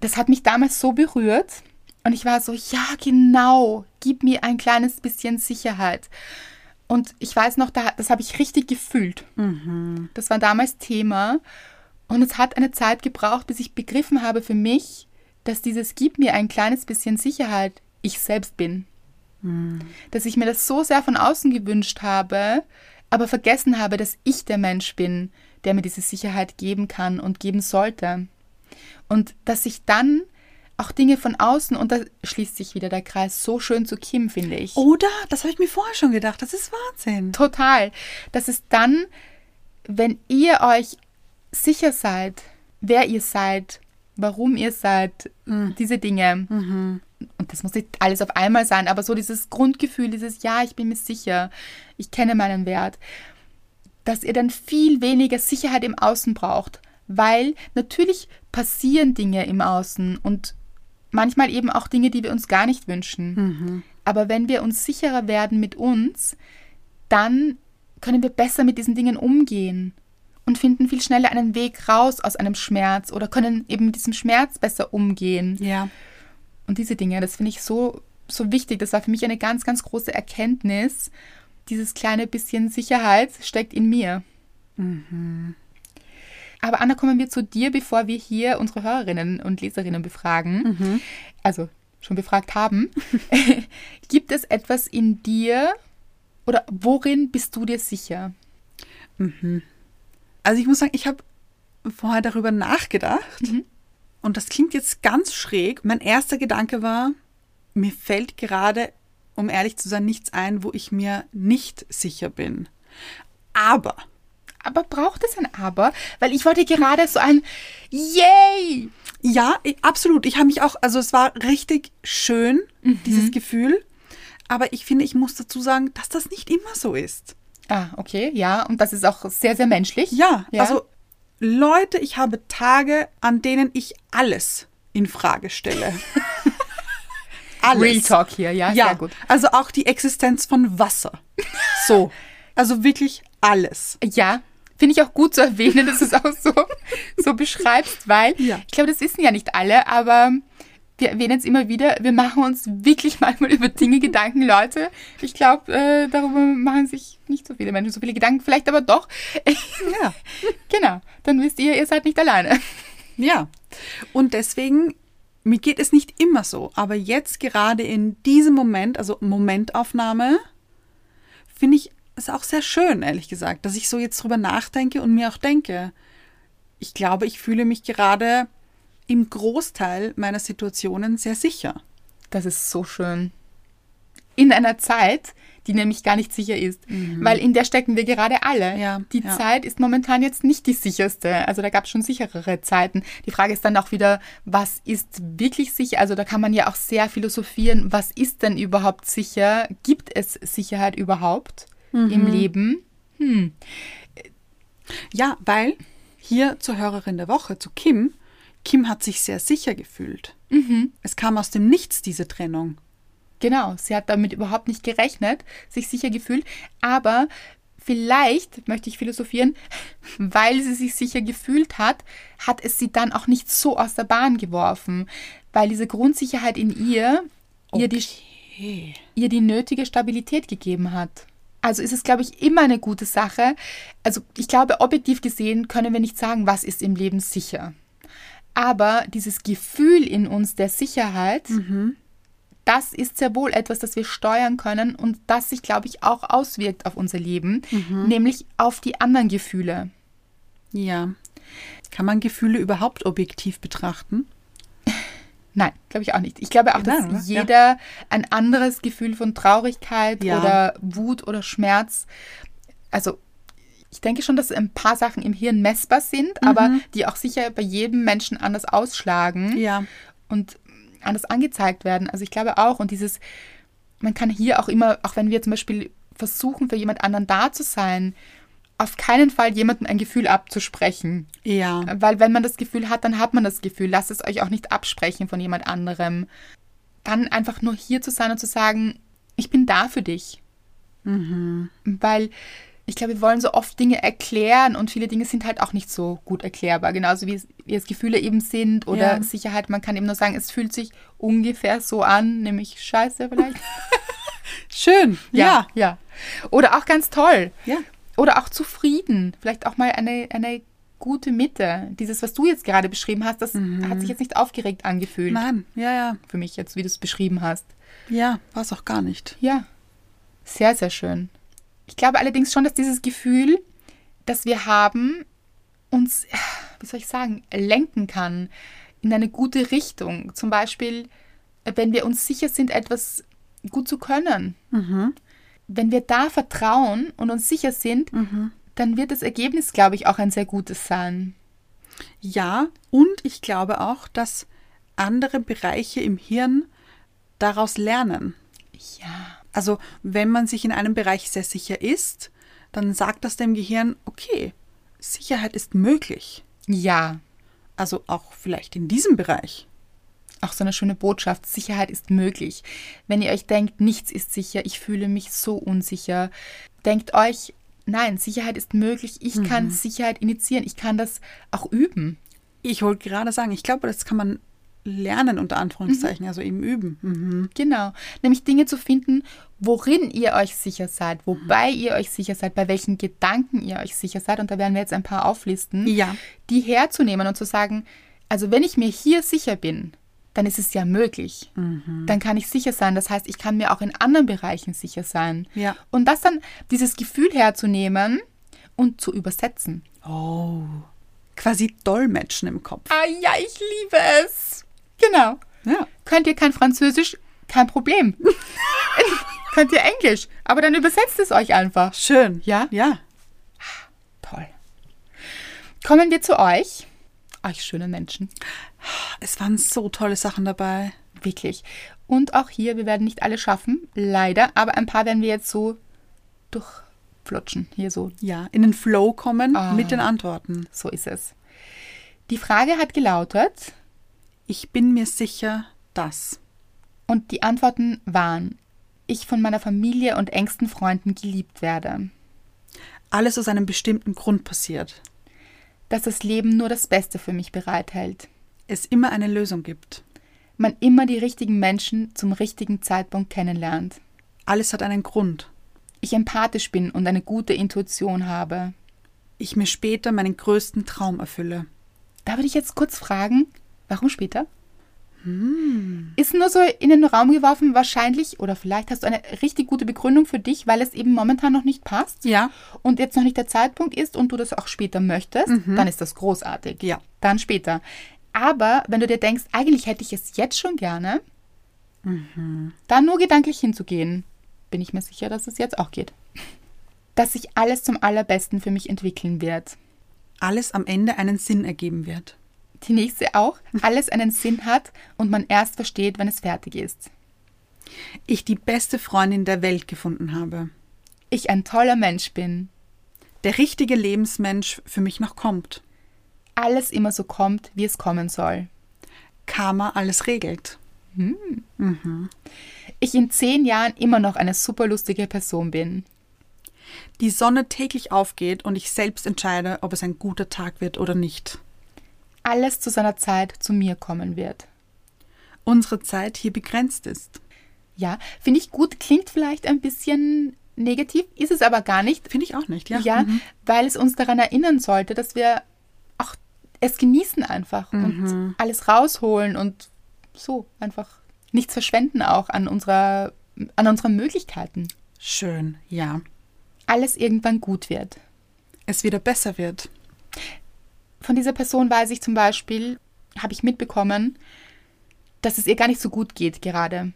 Das hat mich damals so berührt. Und ich war so, ja, genau, gib mir ein kleines bisschen Sicherheit. Und ich weiß noch, da, das habe ich richtig gefühlt. Das war damals Thema. Und es hat eine Zeit gebraucht, bis ich begriffen habe für mich, dass dieses Gib mir ein kleines bisschen Sicherheit ich selbst bin. Dass ich mir das so sehr von außen gewünscht habe, aber vergessen habe, dass ich der Mensch bin, der mir diese Sicherheit geben kann und geben sollte. Und dass ich dann auch Dinge von außen, und da schließt sich wieder der Kreis so schön zu Kim, finde ich. Oder? Das habe ich mir vorher schon gedacht. Das ist Wahnsinn. Total. Das ist dann, wenn ihr euch sicher seid, wer ihr seid, warum ihr seid, diese Dinge. Und das muss nicht alles auf einmal sein, aber so dieses Grundgefühl, dieses Ja, ich bin mir sicher, ich kenne meinen Wert, dass ihr dann viel weniger Sicherheit im Außen braucht, weil natürlich passieren Dinge im Außen und manchmal eben auch Dinge, die wir uns gar nicht wünschen. Aber wenn wir uns sicherer werden mit uns, dann können wir besser mit diesen Dingen umgehen und finden viel schneller einen Weg raus aus einem Schmerz oder können eben mit diesem Schmerz besser umgehen. Ja. Und diese Dinge, das finde ich so, so wichtig. Das war für mich eine ganz, ganz große Erkenntnis. Dieses kleine bisschen Sicherheit steckt in mir. Aber Anna, kommen wir zu dir, bevor wir hier unsere Hörerinnen und Leserinnen befragen. Also schon befragt haben. Gibt es etwas in dir oder worin bist du dir sicher? Also ich muss sagen, ich habe vorher darüber nachgedacht und das klingt jetzt ganz schräg. Mein erster Gedanke war, mir fällt gerade, um ehrlich zu sein, nichts ein, wo ich mir nicht sicher bin. Aber Aber braucht es ein Aber? Weil ich wollte gerade so ein Yay! ja, absolut. Ich habe mich auch, also es war richtig schön, dieses Gefühl. Aber ich finde, ich muss dazu sagen, dass das nicht immer so ist. Ah, okay, ja. Und das ist auch sehr, sehr menschlich. Ja, also Leute, ich habe Tage, an denen ich alles in Frage stelle. alles. Real Talk hier, ja, Ja, sehr gut. also auch die Existenz von Wasser. So, also wirklich alles. Ja, finde ich auch gut zu erwähnen, dass du es auch so, so beschreibst, weil Ja. ich glaube, das wissen ja nicht alle, aber wir erwähnen es immer wieder, wir machen uns wirklich manchmal über Dinge Gedanken, Leute. Ich glaube, äh, darüber machen sich nicht so viele Menschen so viele Gedanken, vielleicht aber doch. Ja. genau, dann wisst ihr, ihr seid nicht alleine. Ja. Und deswegen, mir geht es nicht immer so, aber jetzt gerade in diesem Moment, also Momentaufnahme, finde ich es auch sehr schön, ehrlich gesagt, dass ich so jetzt drüber nachdenke und mir auch denke, ich glaube, ich fühle mich gerade im Großteil meiner Situationen sehr sicher. Das ist so schön. In einer Zeit, die nämlich gar nicht sicher ist, weil in der stecken wir gerade alle. Ja, die ja. Zeit ist momentan jetzt nicht die sicherste. Also da gab es schon sicherere Zeiten. Die Frage ist dann auch wieder, was ist wirklich sicher? Also da kann man ja auch sehr philosophieren, was ist denn überhaupt sicher? Gibt es Sicherheit überhaupt im Leben? Ja, weil hier zur Hörerin der Woche, zu Kim, Kim hat sich sehr sicher gefühlt. Es kam aus dem Nichts, diese Trennung. Genau, sie hat damit überhaupt nicht gerechnet, sich sicher gefühlt, aber vielleicht, möchte ich philosophieren, weil sie sich sicher gefühlt hat, hat es sie dann auch nicht so aus der Bahn geworfen, weil diese Grundsicherheit in ihr ihr, die, Okay. ihr die nötige Stabilität gegeben hat. Also ist es, glaube ich, immer eine gute Sache. Also ich glaube, objektiv gesehen können wir nicht sagen, was ist im Leben sicher. Aber dieses Gefühl in uns der Sicherheit, das ist sehr wohl etwas, das wir steuern können und das sich, glaube ich, auch auswirkt auf unser Leben, nämlich auf die anderen Gefühle. Ja. Kann man Gefühle überhaupt objektiv betrachten? Nein, glaube ich auch nicht. Ich glaube auch, dass Nein, oder? Ja. jeder ein anderes Gefühl von Traurigkeit Ja. oder Wut oder Schmerz, also ich denke schon, dass ein paar Sachen im Hirn messbar sind, aber die auch sicher bei jedem Menschen anders ausschlagen Ja. und anders angezeigt werden. Also ich glaube auch, und dieses, man kann hier auch immer, auch wenn wir zum Beispiel versuchen, für jemand anderen da zu sein, auf keinen Fall jemandem ein Gefühl abzusprechen. Ja. Weil wenn man das Gefühl hat, dann hat man das Gefühl. Lasst es euch auch nicht absprechen von jemand anderem. Dann einfach nur hier zu sein und zu sagen, ich bin da für dich. Weil ich glaube, wir wollen so oft Dinge erklären und viele Dinge sind halt auch nicht so gut erklärbar. Genauso wie es, wie es Gefühle eben sind oder Ja. Sicherheit. Man kann eben nur sagen, es fühlt sich ungefähr so an, nämlich scheiße vielleicht. Schön. Ja. ja. Oder auch ganz toll. Ja. Oder auch zufrieden. Vielleicht auch mal eine, eine gute Mitte. Dieses, was du jetzt gerade beschrieben hast, das hat sich jetzt nicht aufgeregt angefühlt. Nein. Ja, ja. Für mich jetzt, wie du es beschrieben hast. Ja, war es auch gar nicht. Ja. Sehr, sehr schön. Ich glaube allerdings schon, dass dieses Gefühl, das wir haben, uns, wie soll ich sagen, lenken kann in eine gute Richtung. Zum Beispiel, wenn wir uns sicher sind, etwas gut zu können. Wenn wir da vertrauen und uns sicher sind, dann wird das Ergebnis, glaube ich, auch ein sehr gutes sein. Ja, und ich glaube auch, dass andere Bereiche im Hirn daraus lernen. Ja. Also, wenn man sich in einem Bereich sehr sicher ist, dann sagt das dem Gehirn, okay, Sicherheit ist möglich. Ja. Also auch vielleicht in diesem Bereich. Auch so eine schöne Botschaft. Sicherheit ist möglich. Wenn ihr euch denkt, nichts ist sicher, ich fühle mich so unsicher, denkt euch, nein, Sicherheit ist möglich. Ich kann Sicherheit initiieren. Ich kann das auch üben. Ich wollte gerade sagen, ich glaube, das kann man lernen, unter Anführungszeichen, also eben üben. Mhm. Genau. Nämlich Dinge zu finden, worin ihr euch sicher seid, wobei ihr euch sicher seid, bei welchen Gedanken ihr euch sicher seid. Und da werden wir jetzt ein paar auflisten. Ja. Die herzunehmen und zu sagen, also wenn ich mir hier sicher bin, dann ist es ja möglich. Dann kann ich sicher sein. Das heißt, ich kann mir auch in anderen Bereichen sicher sein. Ja. Und das dann, dieses Gefühl herzunehmen und zu übersetzen. Oh. Quasi Dolmetschen im Kopf. Ah ja, ich liebe es. Genau. Ja. Könnt ihr kein Französisch? Kein Problem. Könnt ihr Englisch? Aber dann übersetzt es euch einfach. Schön. Ja? Ja. Toll. Kommen wir zu euch. Euch schönen Menschen. Es waren so tolle Sachen dabei. Wirklich. Und auch hier, wir werden nicht alle schaffen, leider, aber ein paar werden wir jetzt so durchflutschen. Hier so. Ja, in den Flow kommen Ah. mit den Antworten. So ist es. Die Frage hat gelautet Ich bin mir sicher, dass. und die Antworten waren, ich von meiner Familie und engsten Freunden geliebt werde, Alles aus einem bestimmten Grund passiert. dass das Leben nur das Beste für mich bereithält, Es immer eine Lösung gibt. man immer die richtigen Menschen zum richtigen Zeitpunkt kennenlernt, Alles hat einen Grund. ich empathisch bin und eine gute Intuition habe. Ich mir später meinen größten Traum erfülle. Da würde ich jetzt kurz fragen, warum später? Ist nur so in den Raum geworfen, wahrscheinlich, oder vielleicht hast du eine richtig gute Begründung für dich, weil es eben momentan noch nicht passt Ja. und jetzt noch nicht der Zeitpunkt ist und du das auch später möchtest, dann ist das großartig. Ja. Dann später. Aber wenn du dir denkst, eigentlich hätte ich es jetzt schon gerne, dann nur gedanklich hinzugehen, bin ich mir sicher, dass es jetzt auch geht. Dass sich alles zum Allerbesten für mich entwickeln wird. Alles am Ende einen Sinn ergeben wird. Die nächste auch, alles einen Sinn hat und man erst versteht, wenn es fertig ist. Ich die beste Freundin der Welt gefunden habe. Ich ein toller Mensch bin. Der richtige Lebensmensch für mich noch kommt. Alles immer so kommt, wie es kommen soll. Karma alles regelt. Ich in zehn Jahren immer noch eine super lustige Person bin. Die Sonne täglich aufgeht und ich selbst entscheide, ob es ein guter Tag wird oder nicht. Alles zu seiner Zeit zu mir kommen wird. Unsere Zeit hier begrenzt ist. Ja, finde ich gut, klingt vielleicht ein bisschen negativ, ist es aber gar nicht. Finde ich auch nicht, ja. Ja, Mhm. weil es uns daran erinnern sollte, dass wir es genießen einfach Mhm. und alles rausholen und so einfach nichts verschwenden auch an unserer an unseren Möglichkeiten. Schön, ja. Alles irgendwann gut wird. Es wieder besser wird. Von dieser Person weiß ich zum Beispiel, habe ich mitbekommen, dass es ihr gar nicht so gut geht gerade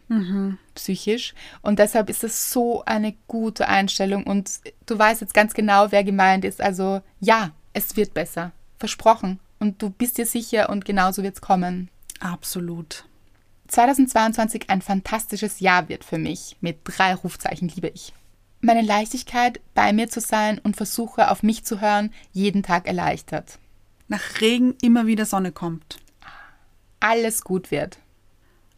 psychisch. Und deshalb ist es so eine gute Einstellung. Und du weißt jetzt ganz genau, wer gemeint ist. Also ja, es wird besser. Versprochen. Und du bist dir sicher und genauso wird es kommen. Absolut. 2022 ein fantastisches Jahr wird für mich. Mit drei Rufzeichen liebe ich. Meine Leichtigkeit, bei mir zu sein und versuche auf mich zu hören, jeden Tag erleichtert. Nach Regen immer wieder Sonne kommt. Alles gut wird.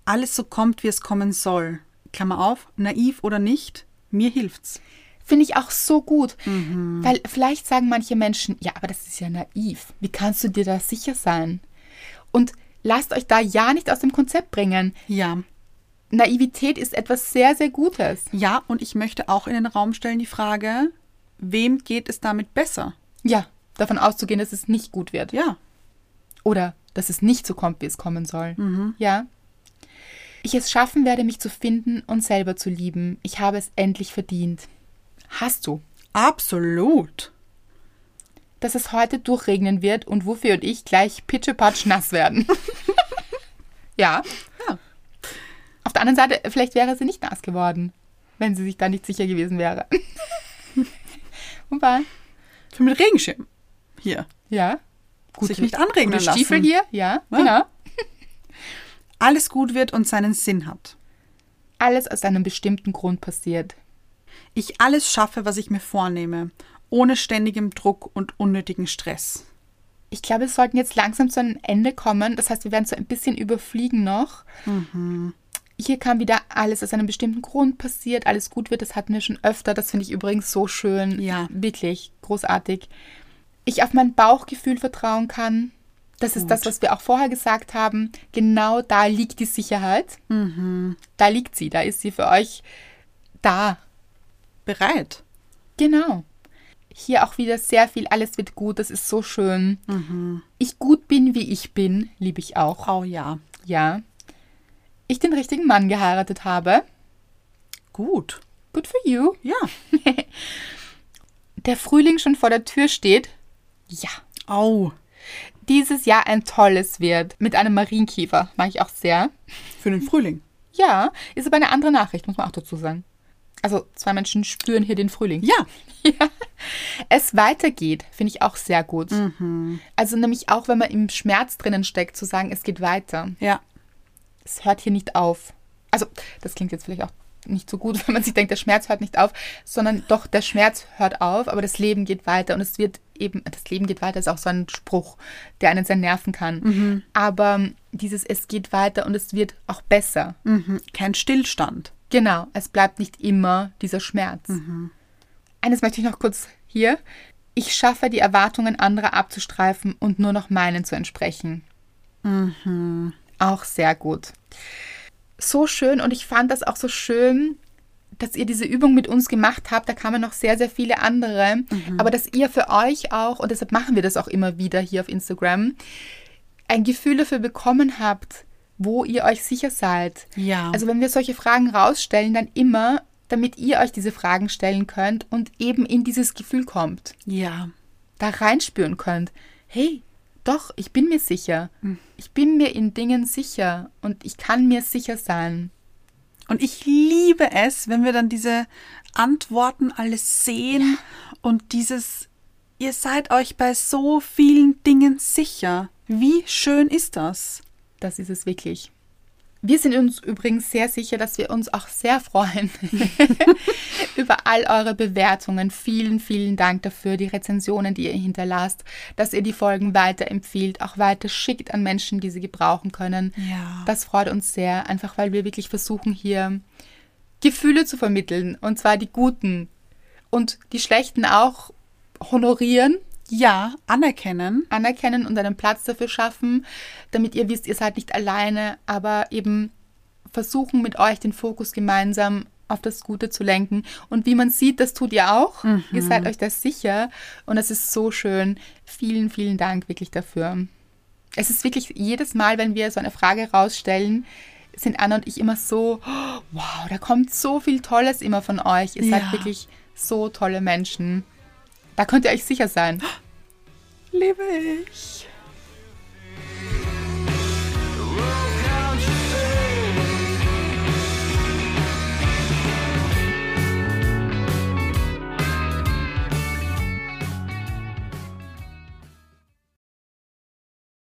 Alles so kommt, wie es kommen soll. Klammer auf, naiv oder nicht, mir hilft's. Finde ich auch so gut. Weil vielleicht sagen manche Menschen, ja, aber das ist ja naiv. Wie kannst du dir da sicher sein? Und lasst euch da ja nicht aus dem Konzept bringen. Ja. Naivität ist etwas sehr, sehr Gutes. Ja, und ich möchte auch in den Raum stellen die Frage, wem geht es damit besser? Ja, davon auszugehen, dass es nicht gut wird. Ja. Oder dass es nicht so kommt, wie es kommen soll. Ja. Ich es schaffen werde, mich zu finden und selber zu lieben. Ich habe es endlich verdient. Hast du. Absolut. Dass es heute durchregnen wird und Wuffi und ich gleich pitschepatsch nass werden. ja. Ja. Auf der anderen Seite, vielleicht wäre sie nicht nass geworden, wenn sie sich da nicht sicher gewesen wäre. Wobei, Für mit Regenschirm. Hier. ja. Sich nicht anregnen gute Stiefel lassen. hier, ja, Ja. genau. Alles gut wird und seinen Sinn hat. Alles aus einem bestimmten Grund passiert. Ich alles schaffe, was ich mir vornehme, ohne ständigem Druck und unnötigen Stress. Ich glaube, wir sollten jetzt langsam zu einem Ende kommen. Das heißt, wir werden so ein bisschen überfliegen noch. Hier kam wieder alles aus einem bestimmten Grund passiert, alles gut wird. Das hatten wir schon öfter. Das finde ich übrigens so schön. Ja. Wirklich großartig. Ich auf mein Bauchgefühl vertrauen kann. Das ist das, was wir auch vorher gesagt haben. Genau da liegt die Sicherheit. Da liegt sie. Da ist sie für euch da. Bereit. Genau. Hier auch wieder sehr viel, alles wird gut, das ist so schön. Ich gut bin, wie ich bin, liebe ich auch. Oh ja. Ja. Ich den richtigen Mann geheiratet habe. Gut. Good for you. Ja. Der Frühling schon vor der Tür steht. Ja. Au. Dieses Jahr ein tolles wird. Mit einem Marienkiefer. Mag ich auch sehr. Für den Frühling. Ja, ist aber eine andere Nachricht, muss man auch dazu sagen. Also, zwei Menschen spüren hier den Frühling. Ja. Es weitergeht, finde ich auch sehr gut. Also nämlich auch, wenn man im Schmerz drinnen steckt, zu sagen, es geht weiter. Ja. Es hört hier nicht auf. Also, das klingt jetzt vielleicht auch nicht so gut, wenn man sich denkt, der Schmerz hört nicht auf, sondern doch, der Schmerz hört auf, aber das Leben geht weiter und es wird eben, das Leben geht weiter ist auch so ein Spruch, der einen sehr nerven kann. Aber dieses Es geht weiter und es wird auch besser. Mhm. Kein Stillstand. Genau, es bleibt nicht immer dieser Schmerz. Eines möchte ich noch kurz hier. Ich schaffe die Erwartungen anderer abzustreifen und nur noch meinen zu entsprechen. Auch sehr gut. So schön und ich fand das auch so schön, dass ihr diese Übung mit uns gemacht habt. Da kamen noch sehr, sehr viele andere. Aber dass ihr für euch auch, und deshalb machen wir das auch immer wieder hier auf Instagram, ein Gefühl dafür bekommen habt, wo ihr euch sicher seid. Ja. Also wenn wir solche Fragen rausstellen, dann immer, damit ihr euch diese Fragen stellen könnt und eben in dieses Gefühl kommt, Ja. da reinspüren könnt. Hey, doch, ich bin mir sicher. Ich bin mir in Dingen sicher und ich kann mir sicher sein. Und ich liebe es, wenn wir dann diese Antworten alles sehen und dieses, ihr seid euch bei so vielen Dingen sicher. Wie schön ist das? Das ist es wirklich. Wir sind uns übrigens sehr sicher, dass wir uns auch sehr freuen über all eure Bewertungen. Vielen, vielen Dank dafür, die Rezensionen, die ihr hinterlasst, dass ihr die Folgen weiterempfiehlt, auch weiter schickt an Menschen, die sie gebrauchen können. Ja. Das freut uns sehr, einfach weil wir wirklich versuchen, hier Gefühle zu vermitteln, und zwar die guten und die schlechten auch honorieren, Ja, anerkennen. anerkennen und einen Platz dafür schaffen, damit ihr wisst, ihr seid nicht alleine, aber eben versuchen mit euch den Fokus gemeinsam auf das Gute zu lenken. Und wie man sieht, das tut ihr auch. Ihr seid euch das sicher und es ist so schön. Vielen, vielen Dank wirklich dafür. Es ist wirklich jedes Mal, wenn wir so eine Frage rausstellen, sind Anna und ich immer so, oh, wow, da kommt so viel Tolles immer von euch. Ihr seid Ja. wirklich so tolle Menschen. Da könnt ihr euch sicher sein liebe ich.